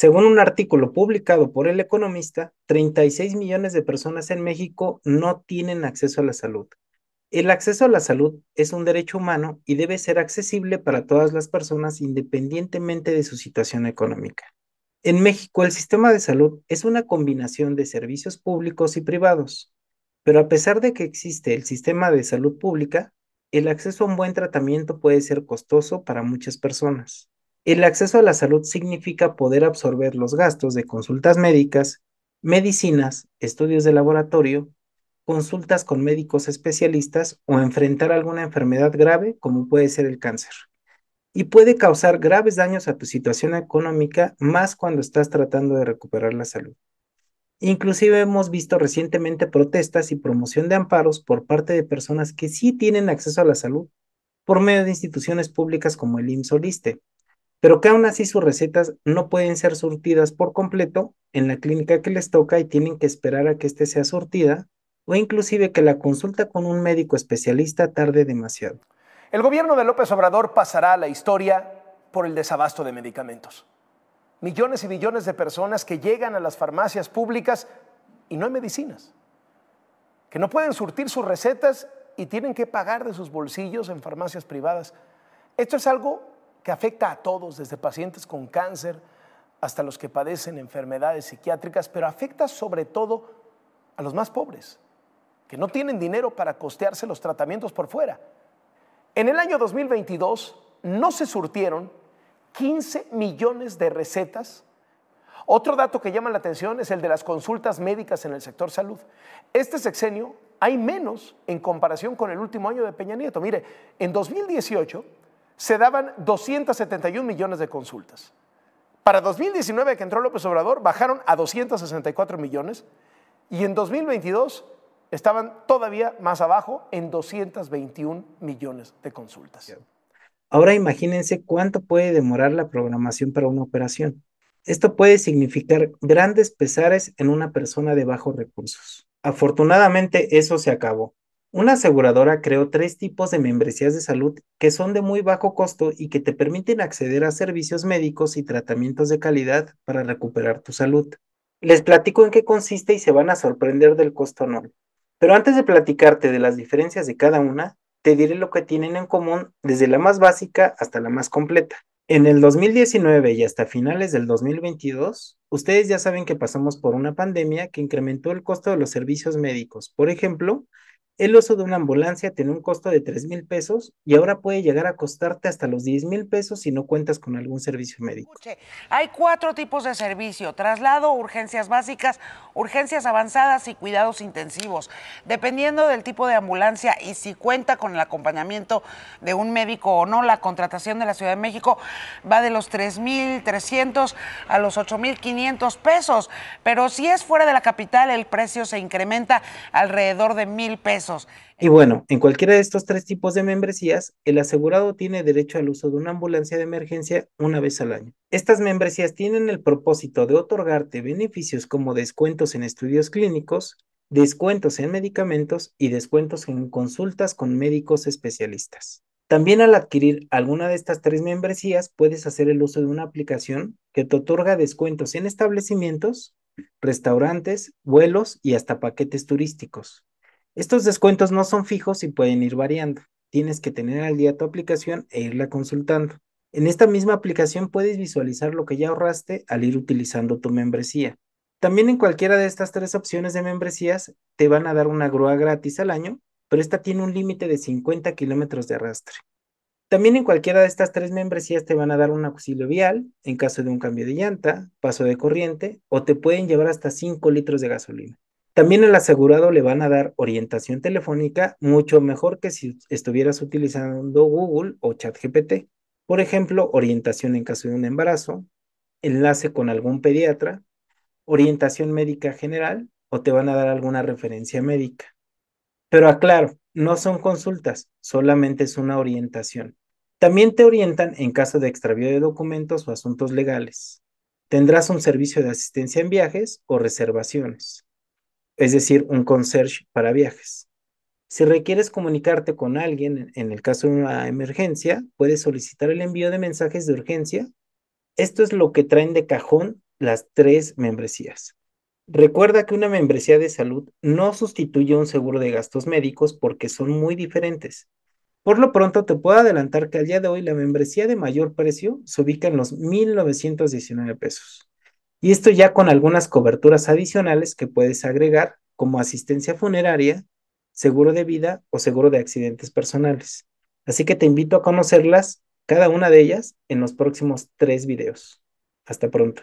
Según un artículo publicado por El Economista, 36 millones de personas en México no tienen acceso a la salud. El acceso a la salud es un derecho humano y debe ser accesible para todas las personas independientemente de su situación económica. En México, el sistema de salud es una combinación de servicios públicos y privados, pero a pesar de que existe el sistema de salud pública, el acceso a un buen tratamiento puede ser costoso para muchas personas. El acceso a la salud significa poder absorber los gastos de consultas médicas, medicinas, estudios de laboratorio, consultas con médicos especialistas o enfrentar alguna enfermedad grave como puede ser el cáncer. Y puede causar graves daños a tu situación económica más cuando estás tratando de recuperar la salud. Inclusive hemos visto recientemente protestas y promoción de amparos por parte de personas que sí tienen acceso a la salud por medio de instituciones públicas como el IMSS pero que aún así sus recetas no pueden ser surtidas por completo en la clínica que les toca y tienen que esperar a que éste sea surtida o inclusive que la consulta con un médico especialista tarde demasiado. El gobierno de López Obrador pasará a la historia por el desabasto de medicamentos. Millones y millones de personas que llegan a las farmacias públicas y no hay medicinas, que no pueden surtir sus recetas y tienen que pagar de sus bolsillos en farmacias privadas. Esto es algo que afecta a todos, desde pacientes con cáncer hasta los que padecen enfermedades psiquiátricas, pero afecta sobre todo a los más pobres, que no tienen dinero para costearse los tratamientos por fuera. En el año 2022 no se surtieron 15 millones de recetas. Otro dato que llama la atención es el de las consultas médicas en el sector salud. Este sexenio hay menos en comparación con el último año de Peña Nieto. Mire, en 2018 se daban 271 millones de consultas. Para 2019, que entró López Obrador, bajaron a 264 millones y en 2022 estaban todavía más abajo en 221 millones de consultas. Ahora imagínense cuánto puede demorar la programación para una operación. Esto puede significar grandes pesares en una persona de bajos recursos. Afortunadamente eso se acabó. Una aseguradora creó tres tipos de membresías de salud que son de muy bajo costo y que te permiten acceder a servicios médicos y tratamientos de calidad para recuperar tu salud. Les platico en qué consiste y se van a sorprender del costo anual. Pero antes de platicarte de las diferencias de cada una, te diré lo que tienen en común desde la más básica hasta la más completa. En el 2019 y hasta finales del 2022, ustedes ya saben que pasamos por una pandemia que incrementó el costo de los servicios médicos. Por ejemplo, el uso de una ambulancia tiene un costo de 3 mil pesos y ahora puede llegar a costarte hasta los 10 mil pesos si no cuentas con algún servicio médico. Hay cuatro tipos de servicio, traslado, urgencias básicas, urgencias avanzadas y cuidados intensivos. Dependiendo del tipo de ambulancia y si cuenta con el acompañamiento de un médico o no, la contratación de la Ciudad de México va de los 3.300 a los 8.500 pesos. Pero si es fuera de la capital, el precio se incrementa alrededor de mil pesos. Y bueno, en cualquiera de estos tres tipos de membresías, el asegurado tiene derecho al uso de una ambulancia de emergencia una vez al año. Estas membresías tienen el propósito de otorgarte beneficios como descuentos en estudios clínicos, descuentos en medicamentos y descuentos en consultas con médicos especialistas. También al adquirir alguna de estas tres membresías, puedes hacer el uso de una aplicación que te otorga descuentos en establecimientos, restaurantes, vuelos y hasta paquetes turísticos. Estos descuentos no son fijos y pueden ir variando. Tienes que tener al día tu aplicación e irla consultando. En esta misma aplicación puedes visualizar lo que ya ahorraste al ir utilizando tu membresía. También en cualquiera de estas tres opciones de membresías te van a dar una grúa gratis al año, pero esta tiene un límite de 50 kilómetros de arrastre. También en cualquiera de estas tres membresías te van a dar un auxilio vial en caso de un cambio de llanta, paso de corriente o te pueden llevar hasta 5 litros de gasolina. También al asegurado le van a dar orientación telefónica mucho mejor que si estuvieras utilizando Google o ChatGPT. Por ejemplo, orientación en caso de un embarazo, enlace con algún pediatra, orientación médica general o te van a dar alguna referencia médica. Pero aclaro, no son consultas, solamente es una orientación. También te orientan en caso de extravío de documentos o asuntos legales. Tendrás un servicio de asistencia en viajes o reservaciones es decir, un concierge para viajes. Si requieres comunicarte con alguien en el caso de una emergencia, puedes solicitar el envío de mensajes de urgencia. Esto es lo que traen de cajón las tres membresías. Recuerda que una membresía de salud no sustituye un seguro de gastos médicos porque son muy diferentes. Por lo pronto, te puedo adelantar que al día de hoy la membresía de mayor precio se ubica en los 1.919 pesos. Y esto ya con algunas coberturas adicionales que puedes agregar, como asistencia funeraria, seguro de vida o seguro de accidentes personales. Así que te invito a conocerlas, cada una de ellas, en los próximos tres videos. Hasta pronto.